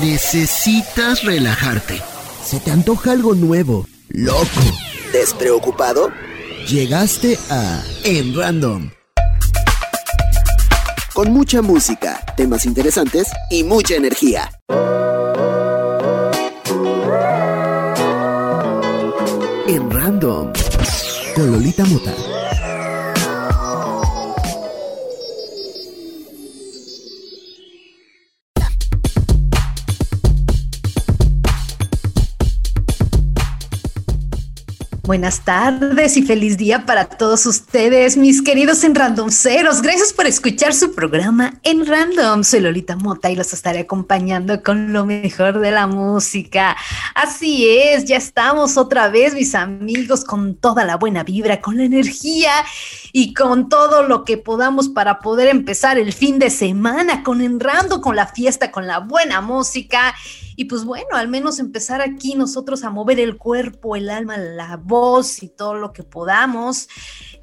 Necesitas relajarte. Se te antoja algo nuevo, loco, despreocupado. Llegaste a En Random. Con mucha música, temas interesantes y mucha energía. En Random. Con Lolita Mota. Buenas tardes y feliz día para todos ustedes, mis queridos en Randomceros. Gracias por escuchar su programa en Random. Soy Lolita Mota y los estaré acompañando con lo mejor de la música. Así es, ya estamos otra vez, mis amigos, con toda la buena vibra, con la energía y con todo lo que podamos para poder empezar el fin de semana con en Random, con la fiesta, con la buena música y pues bueno, al menos empezar aquí nosotros a mover el cuerpo, el alma, la voz y todo lo que podamos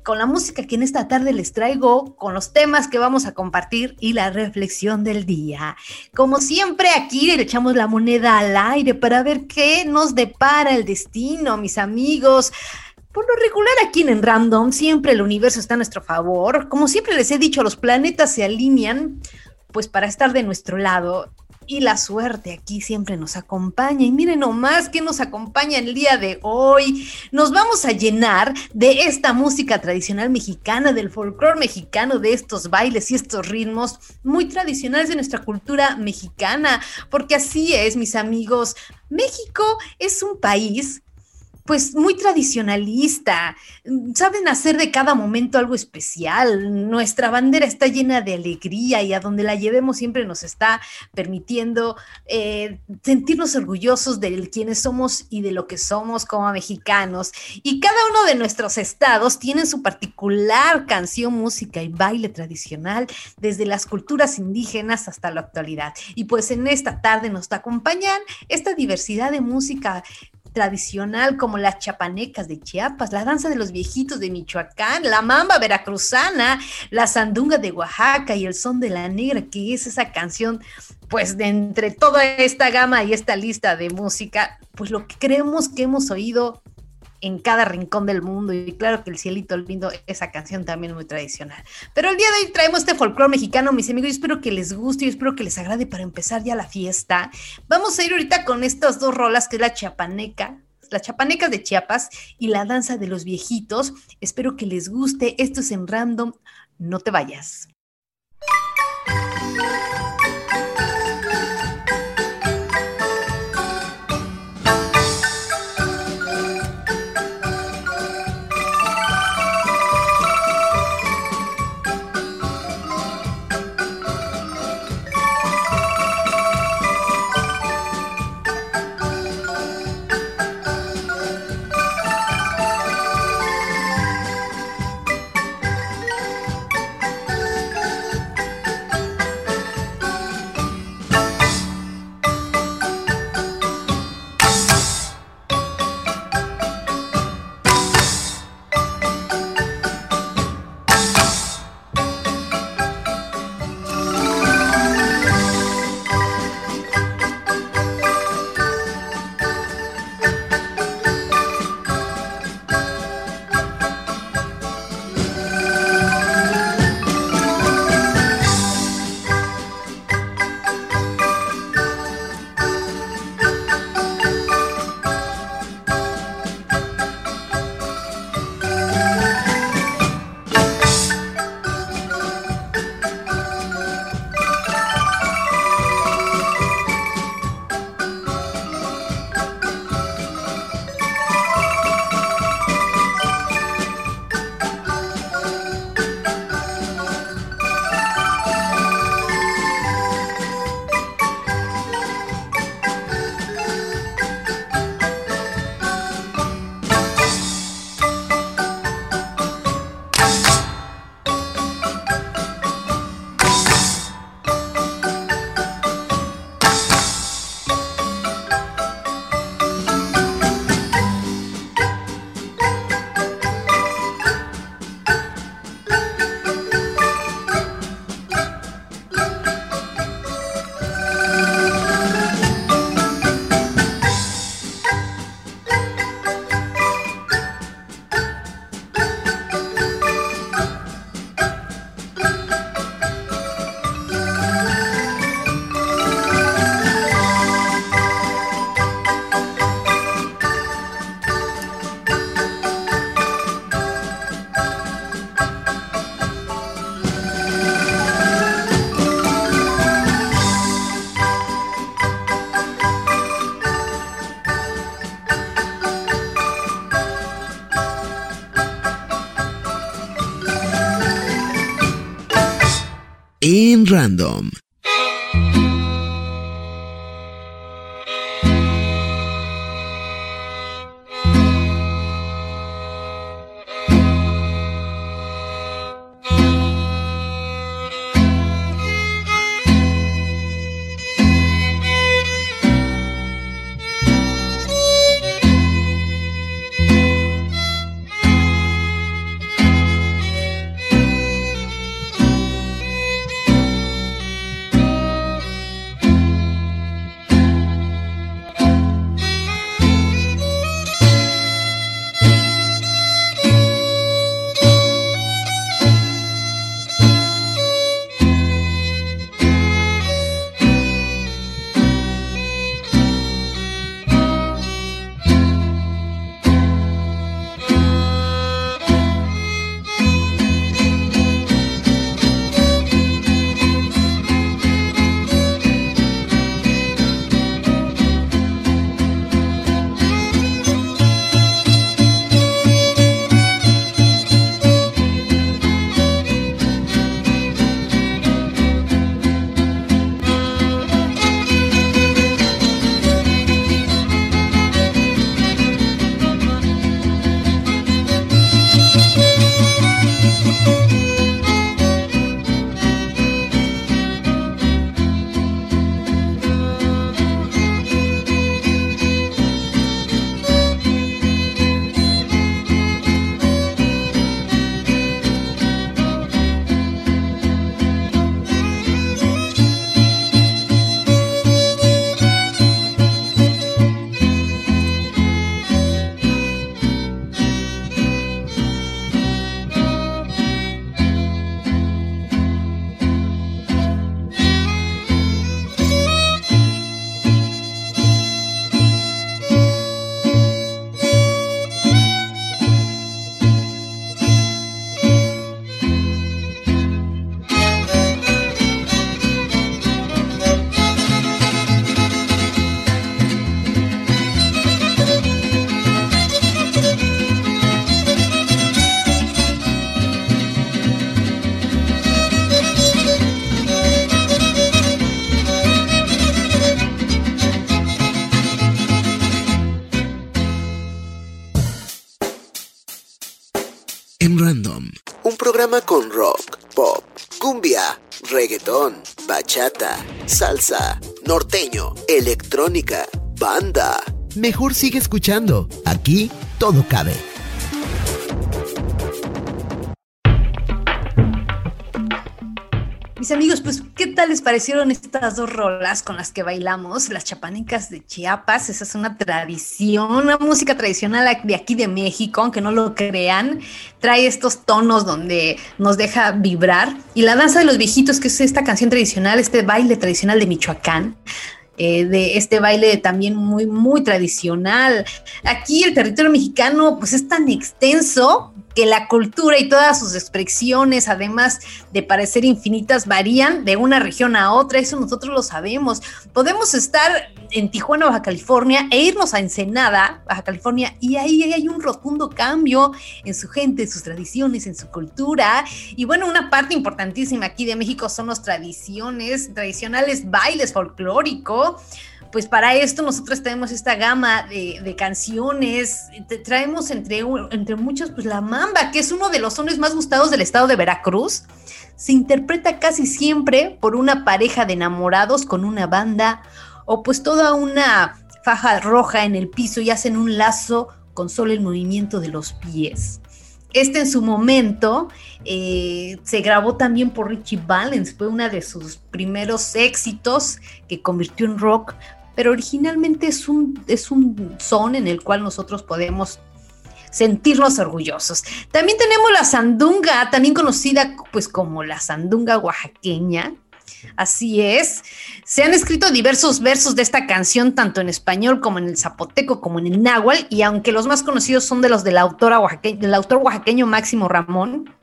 con la música que en esta tarde les traigo, con los temas que vamos a compartir y la reflexión del día. Como siempre, aquí le echamos la moneda al aire para ver qué nos depara el destino, mis amigos. Por lo regular aquí en Random, siempre el universo está a nuestro favor. Como siempre les he dicho, los planetas se alinean pues para estar de nuestro lado y la suerte aquí siempre nos acompaña. Y miren nomás que nos acompaña el día de hoy. Nos vamos a llenar de esta música tradicional mexicana, del folclore mexicano, de estos bailes y estos ritmos muy tradicionales de nuestra cultura mexicana. Porque así es, mis amigos. México es un país pues muy tradicionalista, saben hacer de cada momento algo especial. Nuestra bandera está llena de alegría y a donde la llevemos siempre nos está permitiendo eh, sentirnos orgullosos de quienes somos y de lo que somos como mexicanos. Y cada uno de nuestros estados tiene su particular canción, música y baile tradicional, desde las culturas indígenas hasta la actualidad. Y pues en esta tarde nos acompañan esta diversidad de música tradicional como las chapanecas de Chiapas, la danza de los viejitos de Michoacán, la mamba veracruzana, la sandunga de Oaxaca y el son de la negra, que es esa canción, pues de entre toda esta gama y esta lista de música, pues lo que creemos que hemos oído en cada rincón del mundo. Y claro que el cielito lindo, esa canción también muy tradicional. Pero el día de hoy traemos este folclore mexicano, mis amigos. Yo espero que les guste y espero que les agrade para empezar ya la fiesta. Vamos a ir ahorita con estas dos rolas, que es la chapaneca. Las chapanecas de Chiapas y la danza de los viejitos. Espero que les guste. Esto es en random. No te vayas. En Random. Reggaetón, bachata, salsa, norteño, electrónica, banda. Mejor sigue escuchando. Aquí todo cabe. Mis amigos, pues, ¿qué tal les parecieron estas dos rolas con las que bailamos? Las chapanecas de Chiapas, esa es una tradición, una música tradicional de aquí de México, aunque no lo crean, trae estos tonos donde nos deja vibrar. Y la danza de los viejitos, que es esta canción tradicional, este baile tradicional de Michoacán, eh, de este baile también muy, muy tradicional. Aquí el territorio mexicano pues es tan extenso que la cultura y todas sus expresiones, además de parecer infinitas, varían de una región a otra, eso nosotros lo sabemos. Podemos estar en Tijuana, Baja California, e irnos a Ensenada, Baja California, y ahí hay un rotundo cambio en su gente, en sus tradiciones, en su cultura. Y bueno, una parte importantísima aquí de México son las tradiciones, tradicionales bailes folclóricos pues para esto nosotros tenemos esta gama de, canciones, traemos entre, entre muchos pues la mamba, que es uno de los sones más gustados del estado de Veracruz. Se interpreta casi siempre por una pareja de enamorados con una banda o pues toda una faja roja en el piso y hacen un lazo con solo el movimiento de los pies. Este en su momento eh, se grabó también por Richie Valens, fue uno de sus primeros éxitos que convirtió en rock, pero originalmente es un, es un son en el cual nosotros podemos sentirnos orgullosos. También tenemos la sandunga, también conocida pues como la sandunga oaxaqueña. Así es. Se han escrito diversos versos de esta canción, tanto en español como en el zapoteco, como en el náhuatl, y aunque los más conocidos son de los del autor oaxaqueño Máximo Ramón,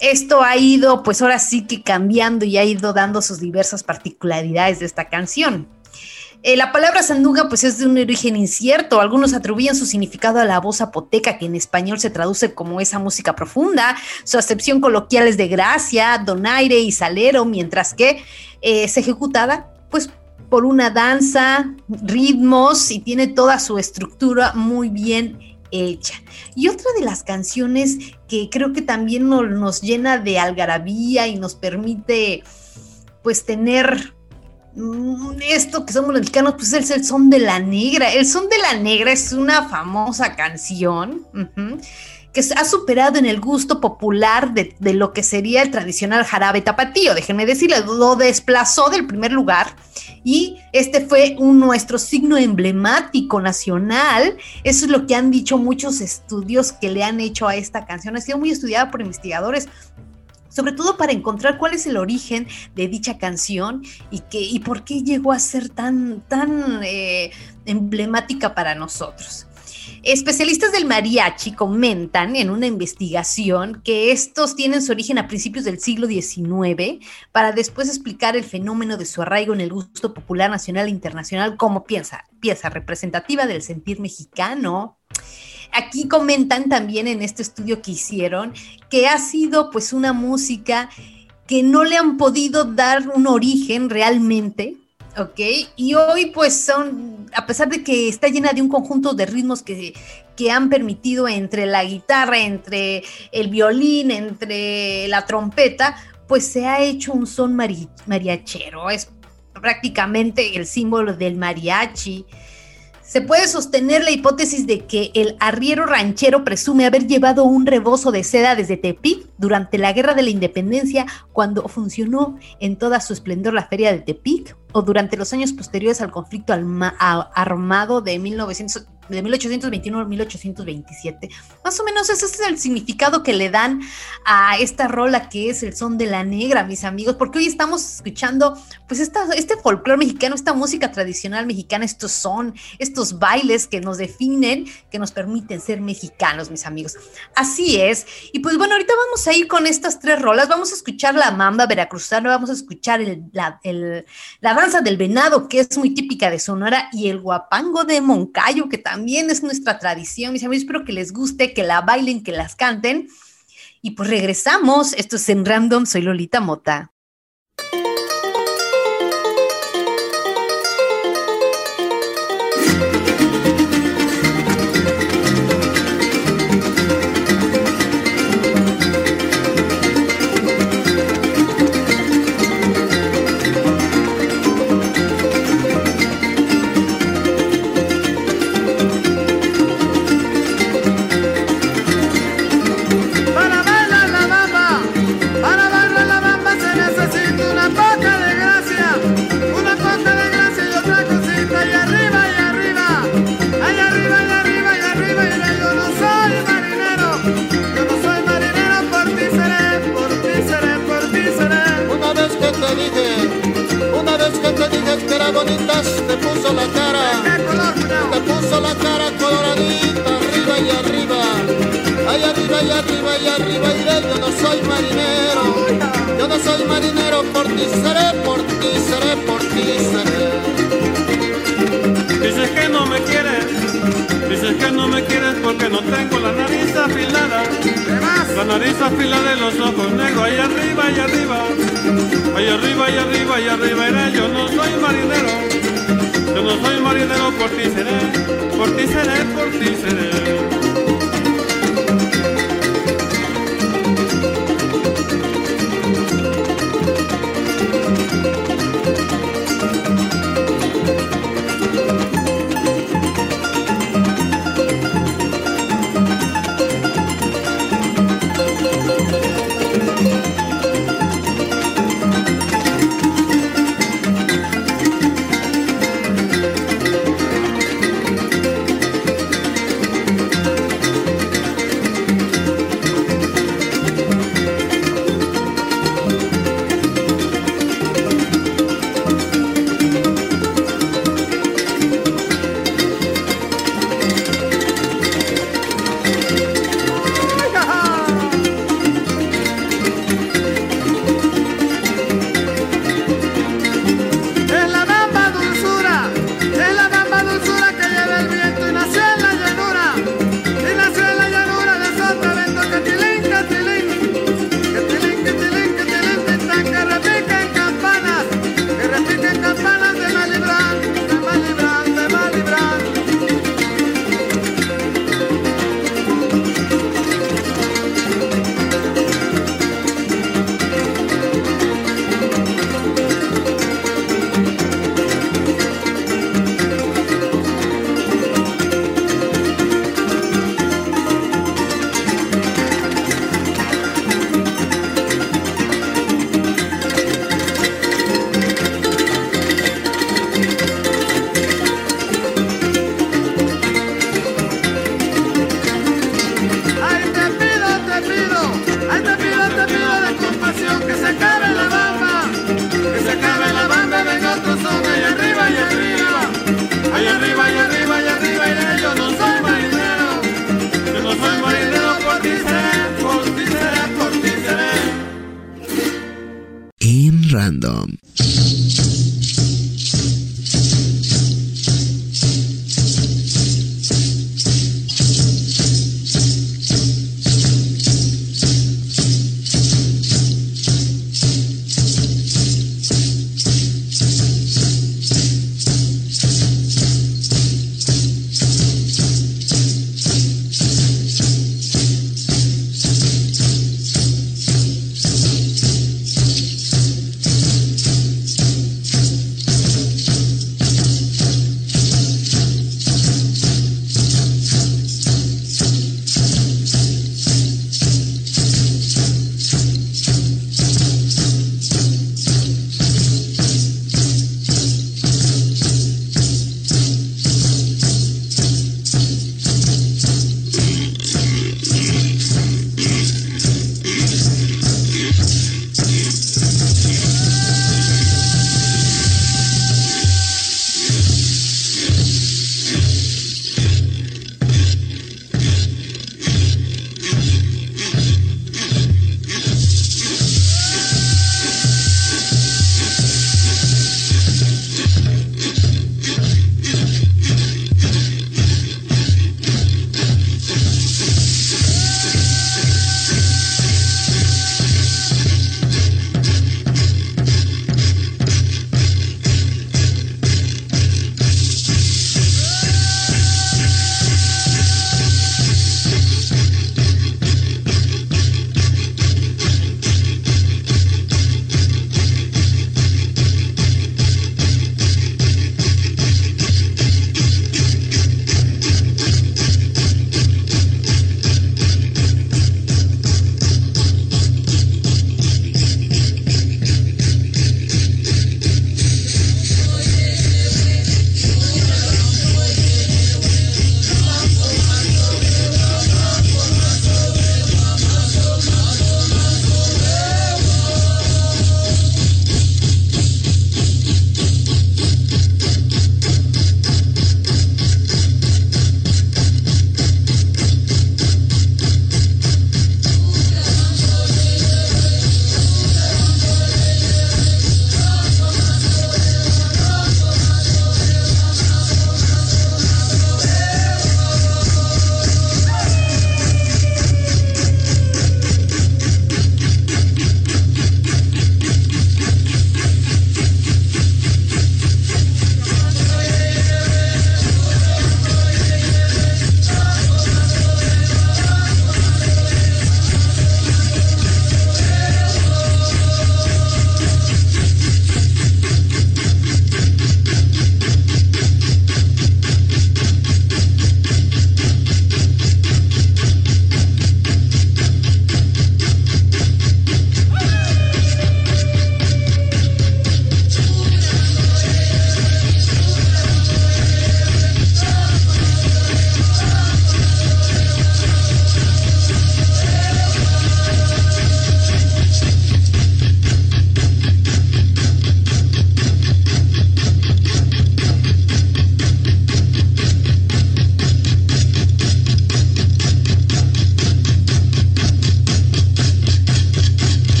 esto ha ido, pues ahora sí que cambiando y ha ido dando sus diversas particularidades de esta canción. Eh, la palabra sandunga pues es de un origen incierto. Algunos atribuyen su significado a la voz zapoteca, que en español se traduce como esa música profunda. Su acepción coloquial es de gracia, donaire y salero, mientras que es ejecutada pues por una danza, ritmos y tiene toda su estructura muy bien hecha. Y otra de las canciones que creo que también nos, llena de algarabía y nos permite pues tener esto que somos mexicanos, pues es el son de la negra. El son de la negra es una famosa canción que ha superado en el gusto popular de, de, lo que sería el tradicional jarabe tapatío. Déjenme decirles, lo desplazó del primer lugar y este fue un, nuestro signo emblemático nacional. Eso es lo que han dicho muchos estudios que le han hecho a esta canción. Ha sido muy estudiada por investigadores sobre todo para encontrar cuál es el origen de dicha canción y, que, y por qué llegó a ser tan, tan eh, emblemática para nosotros. Especialistas del mariachi comentan en una investigación que estos tienen su origen a principios del siglo XIX para después explicar el fenómeno de su arraigo en el gusto popular nacional e internacional como pieza, pieza representativa del sentir mexicano. Aquí comentan también en este estudio que hicieron que ha sido pues una música que no le han podido dar un origen realmente, ¿ok? Y hoy pues son, a pesar de que está llena de un conjunto de ritmos que, que han permitido entre la guitarra, entre el violín, entre la trompeta, pues se ha hecho un son mariachero, es prácticamente el símbolo del mariachi. Se puede sostener la hipótesis de que el arriero ranchero presume haber llevado un rebozo de seda desde Tepic durante la Guerra de la Independencia, cuando funcionó en toda su esplendor la Feria de Tepic, o durante los años posteriores al conflicto armado de 1900 de 1821 a 1827. Más o menos ese es el significado que le dan a esta rola que es el son de la negra, mis amigos, porque hoy estamos escuchando pues esta, este folclore mexicano, esta música tradicional mexicana, estos son, estos bailes que nos definen, que nos permiten ser mexicanos, mis amigos. Así es. Y pues bueno, ahorita vamos a ir con estas tres rolas, vamos a escuchar la mamba veracruzana, vamos a escuchar la, la danza del venado, que es muy típica de Sonora, y el guapango de Moncayo, que también también es nuestra tradición, mis amigos. Espero que les guste, que la bailen, que las canten. Y pues regresamos. Esto es en Random. Soy Lolita Mota. Seré, por ti seré, por ti seré. Dices que no me quieres, dices que no me quieres porque no tengo la nariz afilada, la nariz afilada y los ojos negros, ahí arriba y arriba. Ahí arriba, y arriba, y arriba iré, yo no soy marinero, yo no soy marinero, por ti seré, por ti seré, por ti seré.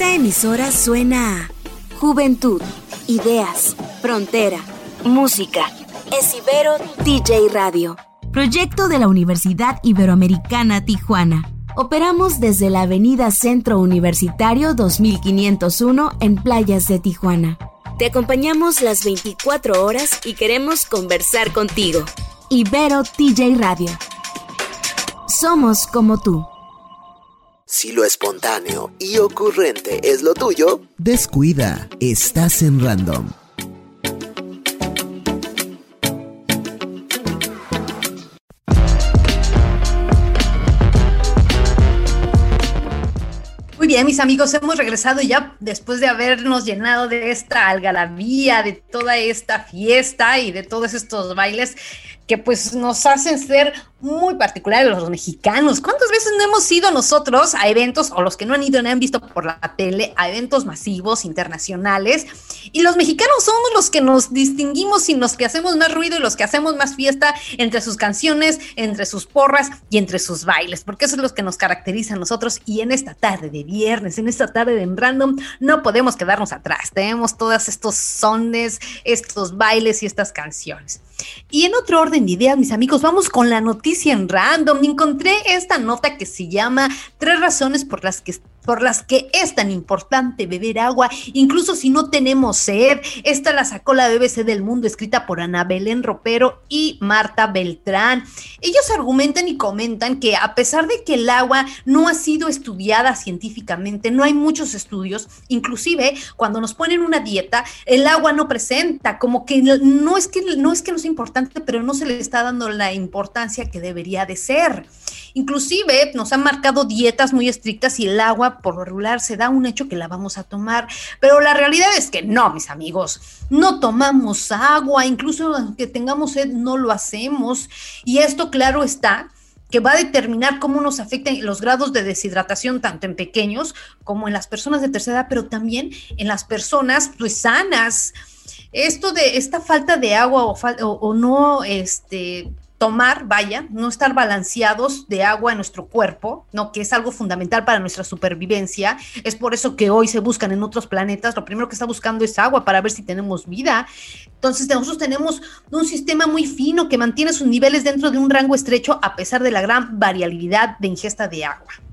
Esta emisora suena a Juventud, Ideas, Frontera, Música. Es Ibero DJ Radio, proyecto de la Universidad Iberoamericana Tijuana. Operamos desde la Avenida Centro Universitario 2501 en Playas de Tijuana. Te acompañamos las 24 horas y queremos conversar contigo. Ibero TJ Radio. Somos como tú. Si lo espontáneo y ocurrente es lo tuyo, descuida, estás en random. Muy bien, mis amigos, hemos regresado ya después de habernos llenado de esta algarabía, de toda esta fiesta y de todos estos bailes que pues nos hacen ser muy particulares los mexicanos. ¿Cuántas veces no hemos ido nosotros a eventos, o los que no han ido, no han visto por la tele, a eventos masivos, internacionales? Y los mexicanos somos los que nos distinguimos y los que hacemos más ruido y los que hacemos más fiesta entre sus canciones, entre sus porras y entre sus bailes, porque eso es lo que nos caracteriza a nosotros. Y en esta tarde de viernes, en esta tarde de en random, no podemos quedarnos atrás. Tenemos todos estos sones, estos bailes y estas canciones. Y en otro orden de ideas, mis amigos, vamos con la noticia en random. Encontré esta nota que se llama Tres razones por las que por las que es tan importante beber agua, incluso si no tenemos sed. Esta la sacó la BBC del Mundo, escrita por Ana Belén Ropero y Marta Beltrán. Ellos argumentan y comentan que a pesar de que el agua no ha sido estudiada científicamente, no hay muchos estudios, inclusive cuando nos ponen una dieta, el agua no presenta, como que no es que no es que no sea importante, pero no se le está dando la importancia que debería de ser. Inclusive nos han marcado dietas muy estrictas y el agua por lo regular se da un hecho que la vamos a tomar, pero la realidad es que no, mis amigos, no tomamos agua, incluso aunque tengamos sed no lo hacemos. Y esto claro está que va a determinar cómo nos afectan los grados de deshidratación tanto en pequeños como en las personas de tercera edad, pero también en las personas pues sanas. Esto de esta falta de agua o, o no este tomar, vaya, no estar balanceados de agua en nuestro cuerpo, ¿no? Que es algo fundamental para nuestra supervivencia. Es por eso que hoy se buscan en otros planetas. Lo primero que está buscando es agua para ver si tenemos vida. Entonces, nosotros tenemos un sistema muy fino que mantiene sus niveles dentro de un rango estrecho a pesar de la gran variabilidad de ingesta de agua.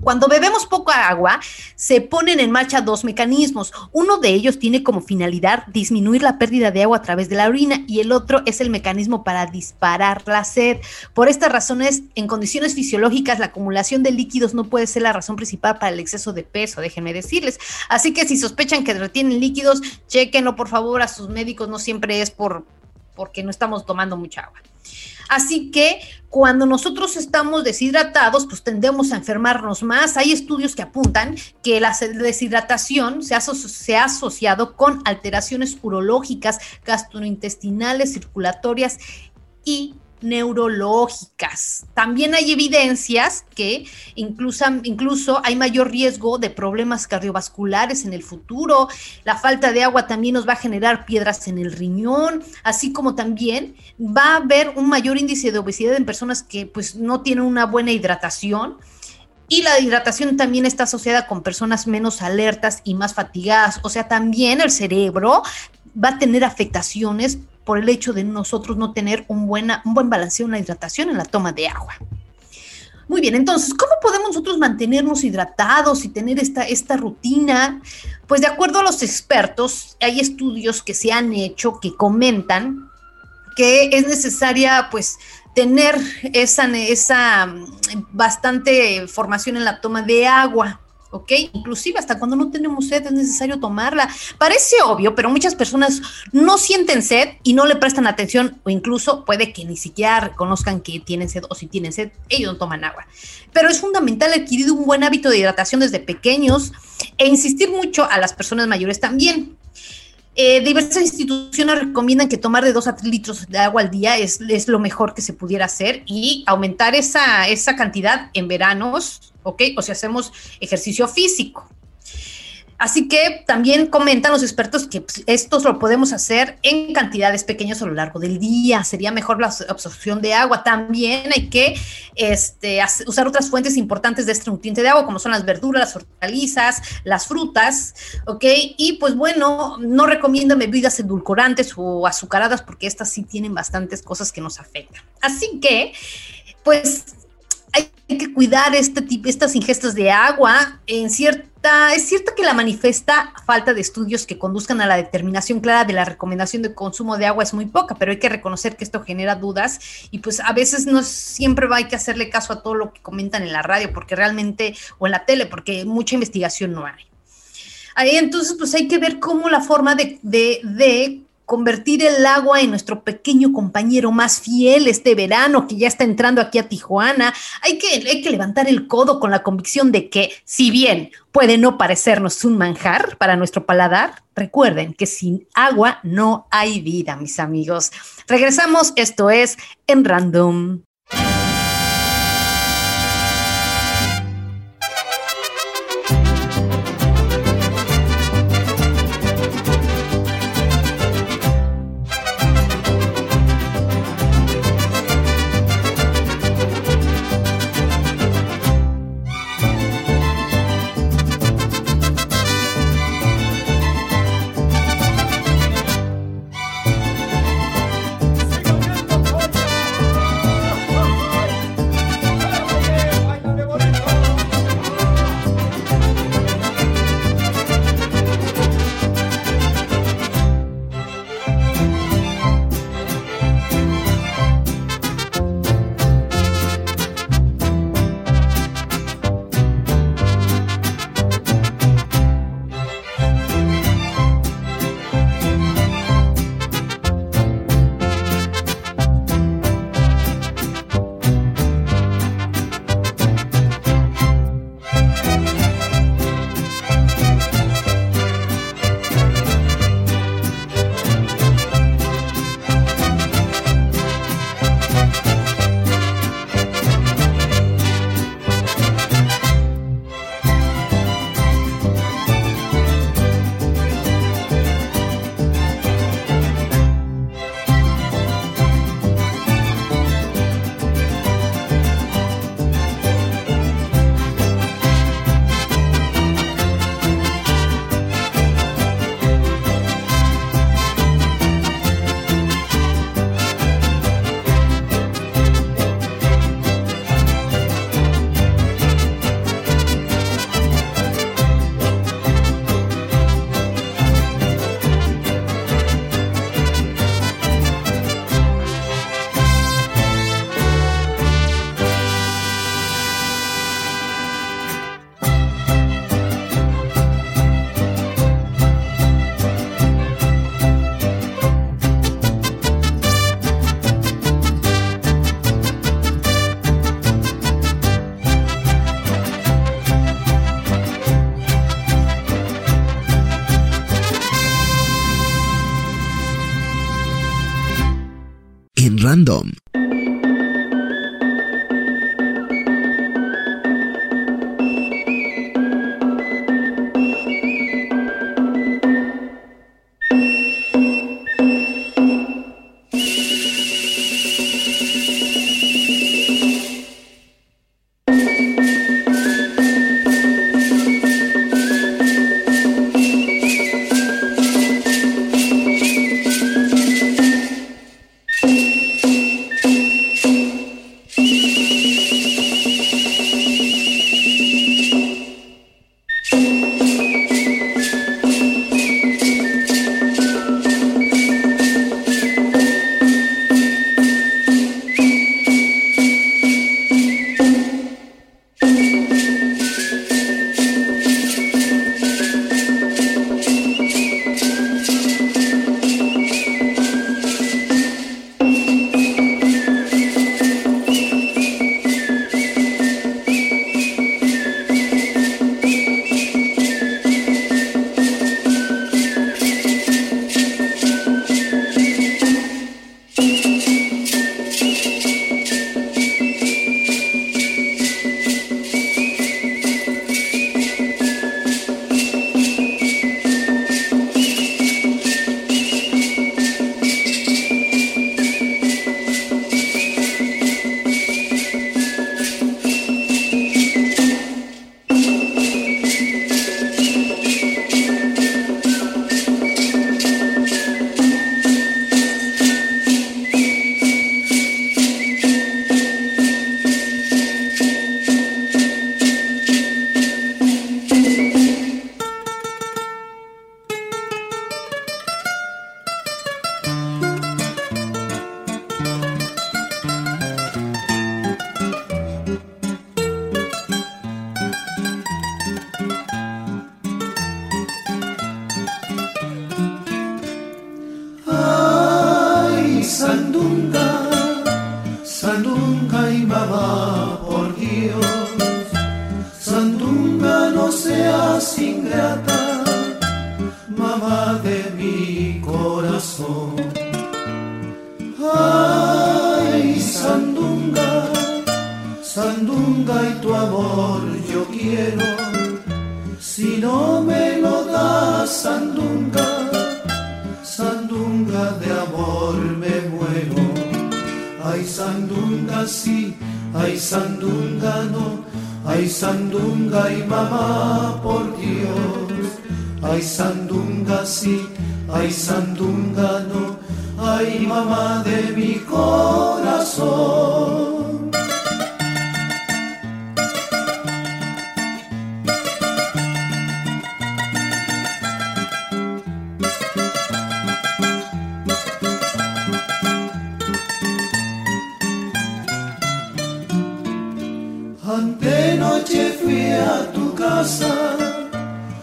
Cuando bebemos poca agua, se ponen en marcha dos mecanismos. Uno de ellos tiene como finalidad disminuir la pérdida de agua a través de la orina y el otro es el mecanismo para disparar la sed. Por estas razones, en condiciones fisiológicas, la acumulación de líquidos no puede ser la razón principal para el exceso de peso, déjenme decirles. Así que si sospechan que retienen líquidos, chequenlo por favor a sus médicos, no siempre es por porque no estamos tomando mucha agua. Así que cuando nosotros estamos deshidratados, pues tendemos a enfermarnos más. Hay estudios que apuntan que la deshidratación se ha, se ha asociado con alteraciones urológicas, gastrointestinales, circulatorias y neurológicas. También hay evidencias que incluso, incluso hay mayor riesgo de problemas cardiovasculares en el futuro. La falta de agua también nos va a generar piedras en el riñón, así como también va a haber un mayor índice de obesidad en personas que pues no tienen una buena hidratación. Y la hidratación también está asociada con personas menos alertas y más fatigadas. O sea, también el cerebro va a tener afectaciones por el hecho de nosotros no tener un, buena, un buen balanceo en la hidratación en la toma de agua. Muy bien, entonces, ¿cómo podemos nosotros mantenernos hidratados y tener esta, esta rutina? Pues de acuerdo a los expertos, hay estudios que se han hecho que comentan que es necesaria pues tener esa, esa mm, bastante formación en la toma de agua. ¿Ok? Inclusive hasta cuando no tenemos sed es necesario tomarla. Parece obvio, pero muchas personas no sienten sed y no le prestan atención o incluso puede que ni siquiera reconozcan que tienen sed o si tienen sed, ellos no toman agua. Pero es fundamental adquirir un buen hábito de hidratación desde pequeños e insistir mucho a las personas mayores también. Eh, diversas instituciones recomiendan que tomar de 2 a 3 litros de agua al día es, es, lo mejor que se pudiera hacer y aumentar esa, esa cantidad en veranos, ¿ok? O si hacemos ejercicio físico. Así que también comentan los expertos que pues, esto lo podemos hacer en cantidades pequeñas a lo largo del día. Sería mejor la absorción de agua. También hay que este, usar otras fuentes importantes de este nutriente de agua, como son las verduras, las hortalizas, las frutas. ¿Ok? Y pues bueno, no recomiendo bebidas edulcorantes o azucaradas porque estas sí tienen bastantes cosas que nos afectan. Así que, pues que cuidar este tipo, estas ingestas de agua en cierta, es cierto que la manifiesta falta de estudios que conduzcan a la determinación clara de la recomendación de consumo de agua es muy poca, pero hay que reconocer que esto genera dudas y pues a veces no siempre hay que hacerle caso a todo lo que comentan en la radio porque realmente o en la tele porque mucha investigación no hay. Ahí entonces pues hay que ver cómo la forma de, de convertir el agua en nuestro pequeño compañero más fiel este verano que ya está entrando aquí a Tijuana. Hay que, hay que levantar el codo con la convicción de que, si bien puede no parecernos un manjar para nuestro paladar, recuerden que sin agua no hay vida, mis amigos. Regresamos, esto es en random.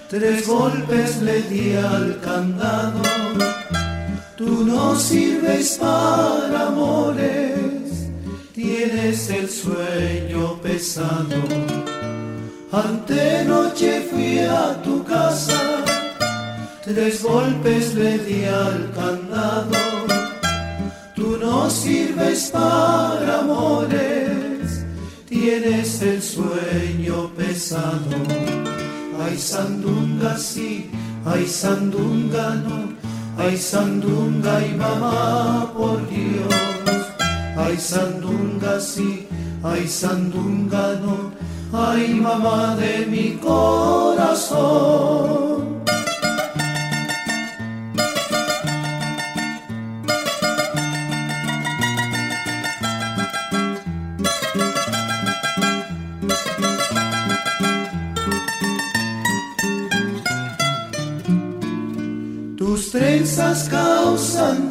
Tres golpes le di al candado, tú no sirves para amores, tienes el sueño pesado. Antenoche fui a tu casa, tres golpes le di al candado, tú no sirves para amores, tienes el sueño pesado. Ay sandunga sí, ay sandunga no, ay sandunga y mamá por Dios. Ay sandunga sí, ay sandunga no, ay mamá de mi corazón.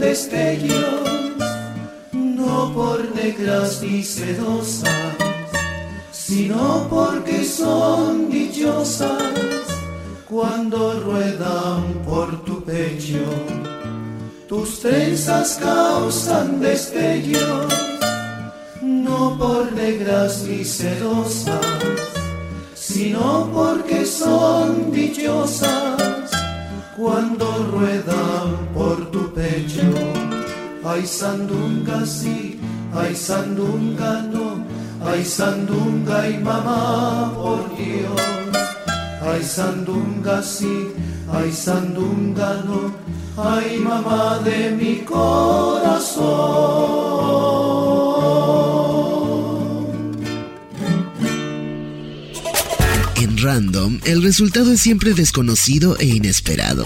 Destellos, no por negras ni sedosas, sino porque son dichosas cuando ruedan por tu pecho. Tus trenzas causan destellos, no por negras ni sedosas, sino porque son dichosas cuando ruedan por tu pecho. Ay sandunga sí, ay sandunga no, ay sandunga y mamá por Dios. Ay sandunga sí, ay sandunga no, ay mamá de mi corazón. En Random, el resultado es siempre desconocido e inesperado.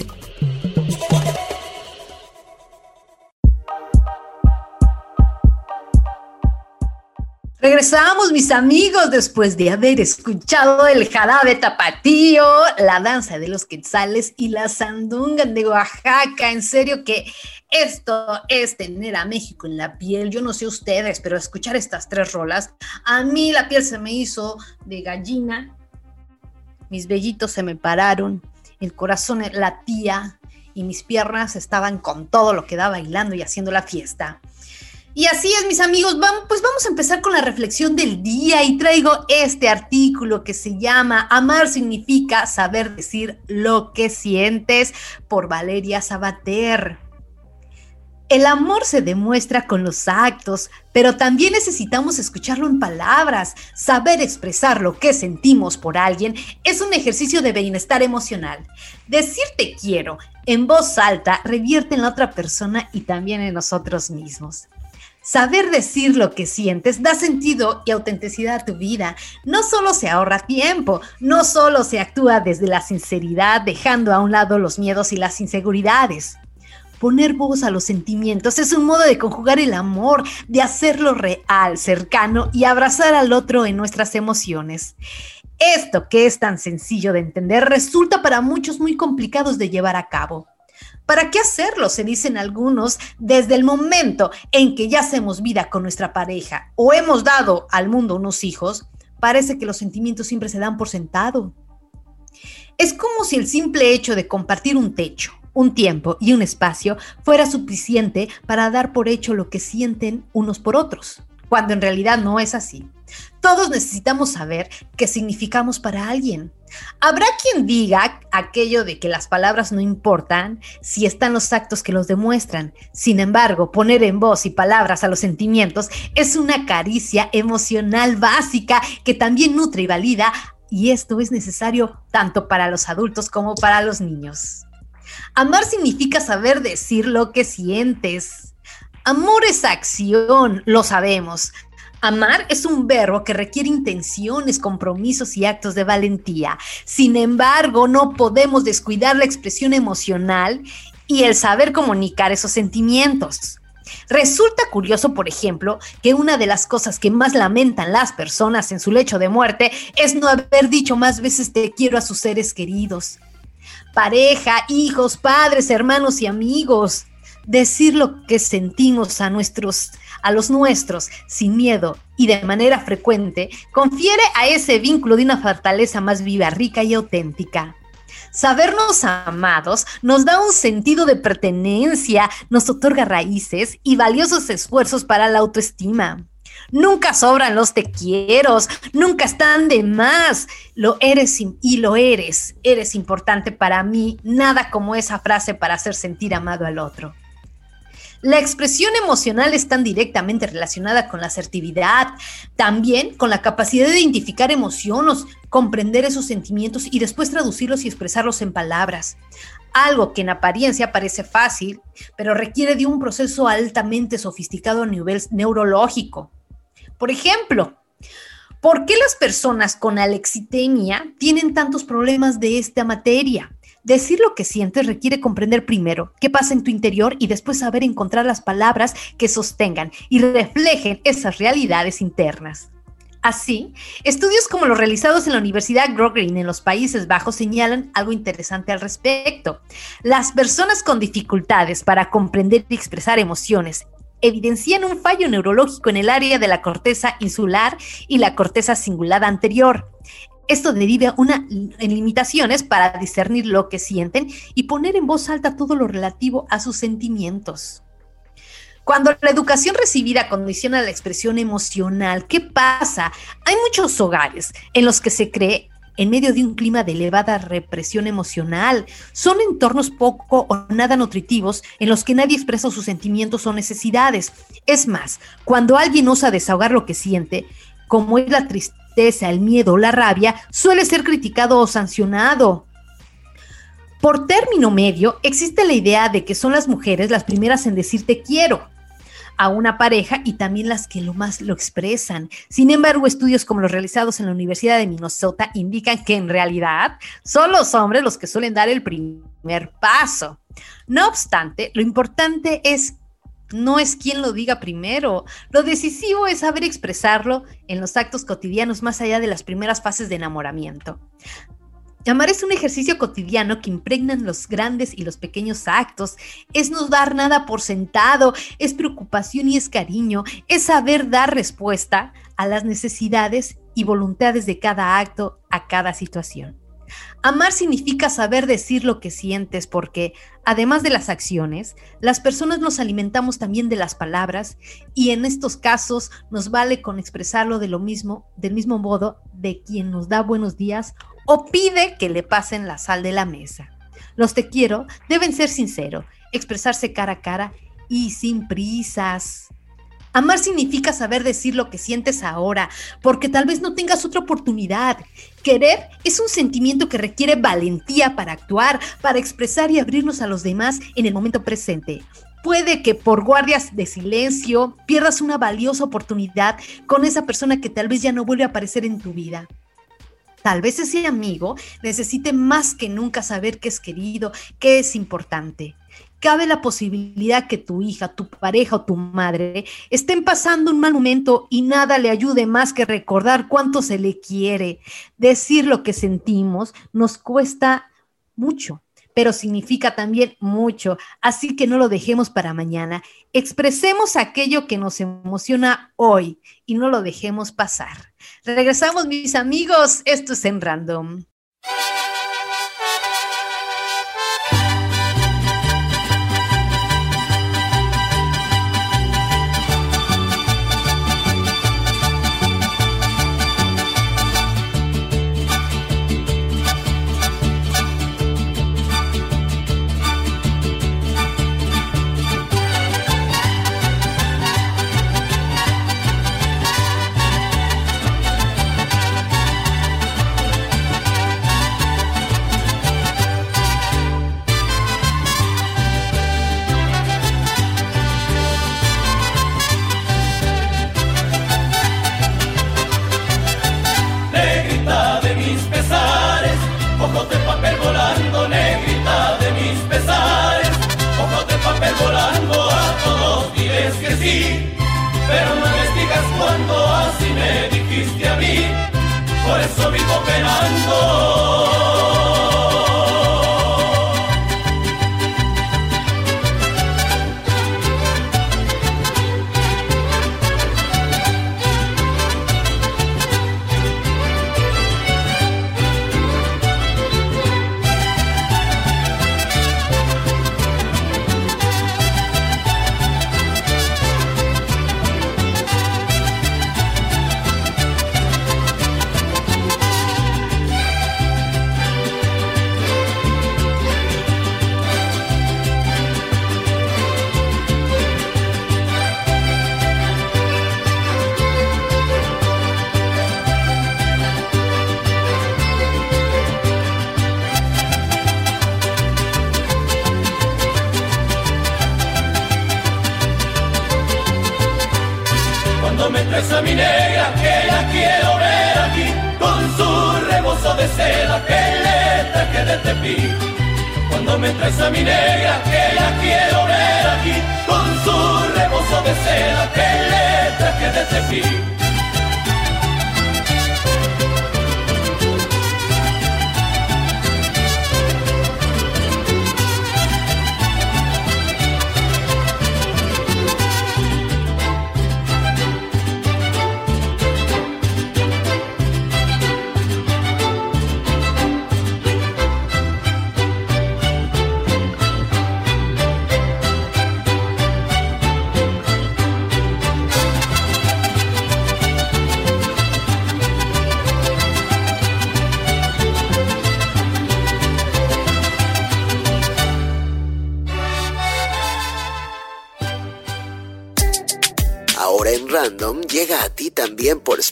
Regresamos, mis amigos, después de haber escuchado el jarabe tapatío, la danza de los quetzales y la sandunga de Oaxaca. En serio que esto es tener a México en la piel. Yo no sé ustedes, pero escuchar estas tres rolas, a mí la piel se me hizo de gallina, mis vellitos se me pararon, el corazón latía y mis piernas estaban con todo lo que da bailando y haciendo la fiesta. Y así es, mis amigos, vamos, pues vamos a empezar con la reflexión del día y traigo este artículo que se llama Amar significa saber decir lo que sientes por Valeria Sabater. El amor se demuestra con los actos, pero también necesitamos escucharlo en palabras. Saber expresar lo que sentimos por alguien es un ejercicio de bienestar emocional. Decir te quiero en voz alta revierte en la otra persona y también en nosotros mismos. Saber decir lo que sientes da sentido y autenticidad a tu vida. No solo se ahorra tiempo, no solo se actúa desde la sinceridad, dejando a un lado los miedos y las inseguridades. Poner voz a los sentimientos es un modo de conjugar el amor, de hacerlo real, cercano y abrazar al otro en nuestras emociones. Esto que es tan sencillo de entender resulta para muchos muy complicados de llevar a cabo. ¿Para qué hacerlo? Se dicen algunos desde el momento en que ya hacemos vida con nuestra pareja o hemos dado al mundo unos hijos, parece que los sentimientos siempre se dan por sentado. Es como si el simple hecho de compartir un techo, un tiempo y un espacio fuera suficiente para dar por hecho lo que sienten unos por otros, cuando en realidad no es así. Todos necesitamos saber qué significamos para alguien. Habrá quien diga aquello de que las palabras no importan si están los actos que los demuestran. Sin embargo, poner en voz y palabras a los sentimientos es una caricia emocional básica que también nutre y valida y esto es necesario tanto para los adultos como para los niños. Amar significa saber decir lo que sientes. Amor es acción, lo sabemos, Amar es un verbo que requiere intenciones, compromisos y actos de valentía. Sin embargo, no podemos descuidar la expresión emocional y el saber comunicar esos sentimientos. Resulta curioso, por ejemplo, que una de las cosas que más lamentan las personas en su lecho de muerte es no haber dicho más veces te quiero a sus seres queridos. Pareja, hijos, padres, hermanos y amigos. Decir lo que sentimos a nuestros a los nuestros sin miedo y de manera frecuente, confiere a ese vínculo de una fortaleza más viva, rica y auténtica. Sabernos amados nos da un sentido de pertenencia, nos otorga raíces y valiosos esfuerzos para la autoestima. Nunca sobran los te quiero, nunca están de más. Lo eres y lo eres. Eres importante para mí. Nada como esa frase para hacer sentir amado al otro. La expresión emocional es tan directamente relacionada con la asertividad, también con la capacidad de identificar emociones, comprender esos sentimientos y después traducirlos y expresarlos en palabras. Algo que en apariencia parece fácil, pero requiere de un proceso altamente sofisticado a nivel neurológico. Por ejemplo, ¿por qué las personas con alexitemia tienen tantos problemas de esta materia? Decir lo que sientes requiere comprender primero qué pasa en tu interior y después saber encontrar las palabras que sostengan y reflejen esas realidades internas. Así, estudios como los realizados en la Universidad Groningen en los Países Bajos señalan algo interesante al respecto. Las personas con dificultades para comprender y expresar emociones evidencian un fallo neurológico en el área de la corteza insular y la corteza cingulada anterior. Esto deriva una, en limitaciones para discernir lo que sienten y poner en voz alta todo lo relativo a sus sentimientos. Cuando la educación recibida condiciona la expresión emocional, ¿qué pasa? Hay muchos hogares en los que se cree en medio de un clima de elevada represión emocional. Son entornos poco o nada nutritivos en los que nadie expresa sus sentimientos o necesidades. Es más, cuando alguien osa desahogar lo que siente, como es la tristeza, el miedo la rabia, suele ser criticado o sancionado. Por término medio, existe la idea de que son las mujeres las primeras en decir te quiero a una pareja y también las que lo más lo expresan. Sin embargo, estudios como los realizados en la Universidad de Minnesota indican que en realidad son los hombres los que suelen dar el primer paso. No obstante, lo importante es no es quien lo diga primero. Lo decisivo es saber expresarlo en los actos cotidianos más allá de las primeras fases de enamoramiento. Amar es un ejercicio cotidiano que impregnan los grandes y los pequeños actos, es no dar nada por sentado, es preocupación y es cariño, es saber dar respuesta a las necesidades y voluntades de cada acto, a cada situación. Amar significa saber decir lo que sientes porque, además de las acciones, las personas nos alimentamos también de las palabras y en estos casos nos vale con expresarlo de lo mismo, del mismo modo de quien nos da buenos días o pide que le pasen la sal de la mesa. Los te quiero deben ser sinceros, expresarse cara a cara y sin prisas. Amar significa saber decir lo que sientes ahora, porque tal vez no tengas otra oportunidad. Querer es un sentimiento que requiere valentía para actuar, para expresar y abrirnos a los demás en el momento presente. Puede que por guardias de silencio pierdas una valiosa oportunidad con esa persona que tal vez ya no vuelve a aparecer en tu vida. Tal vez ese amigo necesite más que nunca saber que es querido, que es importante. Cabe la posibilidad que tu hija, tu pareja o tu madre estén pasando un mal momento y nada le ayude más que recordar cuánto se le quiere. Decir lo que sentimos nos cuesta mucho, pero significa también mucho, así que no lo dejemos para mañana. Expresemos aquello que nos emociona hoy y no lo dejemos pasar. Regresamos, mis amigos. Esto es en Random. eso vivo penando.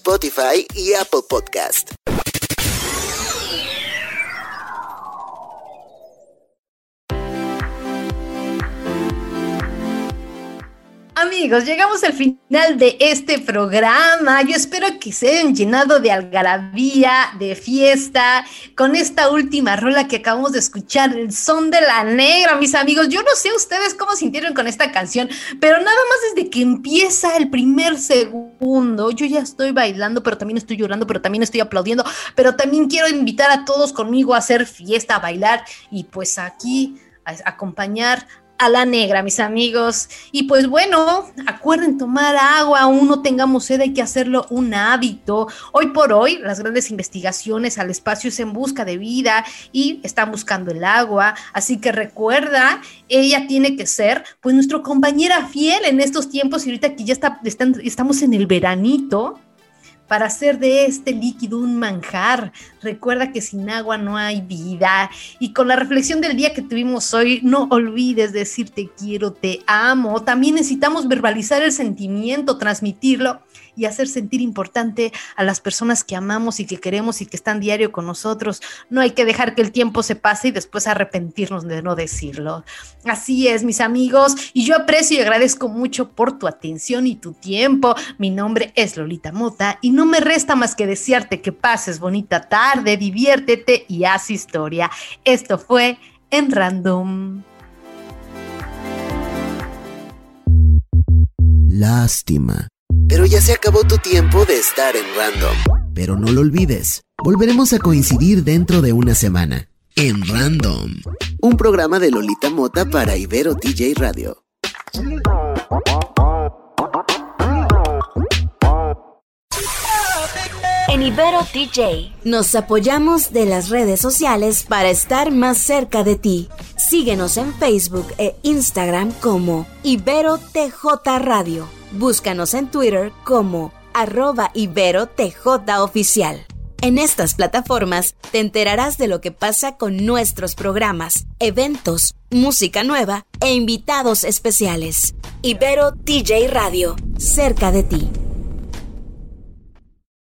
Spotify y Apple Podcast. Amigos, llegamos al final de este programa. Yo espero que se hayan llenado de algarabía, de fiesta, con esta última rola que acabamos de escuchar, el son de la negra, mis amigos. Yo no sé ustedes cómo sintieron con esta canción, pero nada más desde que empieza el primer segundo, yo ya estoy bailando, pero también estoy llorando, pero también estoy aplaudiendo, pero también quiero invitar a todos conmigo a hacer fiesta, a bailar y pues aquí acompañar a la negra, mis amigos. Y pues bueno, acuerden tomar agua, aún no tengamos sed, hay que hacerlo un hábito. Hoy por hoy, las grandes investigaciones al espacio es en busca de vida y están buscando el agua. Así que recuerda, ella tiene que ser pues nuestra compañera fiel en estos tiempos y ahorita que ya está, estamos en el veranito para hacer de este líquido un manjar. Recuerda que sin agua no hay vida. Y con la reflexión del día que tuvimos hoy, no olvides decir te quiero, te amo. También necesitamos verbalizar el sentimiento, transmitirlo y hacer sentir importante a las personas que amamos y que queremos y que están diario con nosotros. No hay que dejar que el tiempo se pase y después arrepentirnos de no decirlo. Así es, mis amigos, y yo aprecio y agradezco mucho por tu atención y tu tiempo. Mi nombre es Lolita Mota y no me resta más que desearte que pases bonita tarde, diviértete y haz historia. Esto fue en Random. Lástima pero ya se acabó tu tiempo de estar en Random. Pero no lo olvides, volveremos a coincidir dentro de una semana. En Random. Un programa de Lolita Mota para Ibero TJ Radio. Ibero TJ nos apoyamos de las redes sociales para estar más cerca de ti. Síguenos en Facebook e Instagram como Ibero TJ Radio. Búscanos en Twitter como arroba Ibero Oficial. En estas plataformas te enterarás de lo que pasa con nuestros programas, eventos, música nueva e invitados especiales. Ibero TJ Radio, cerca de ti.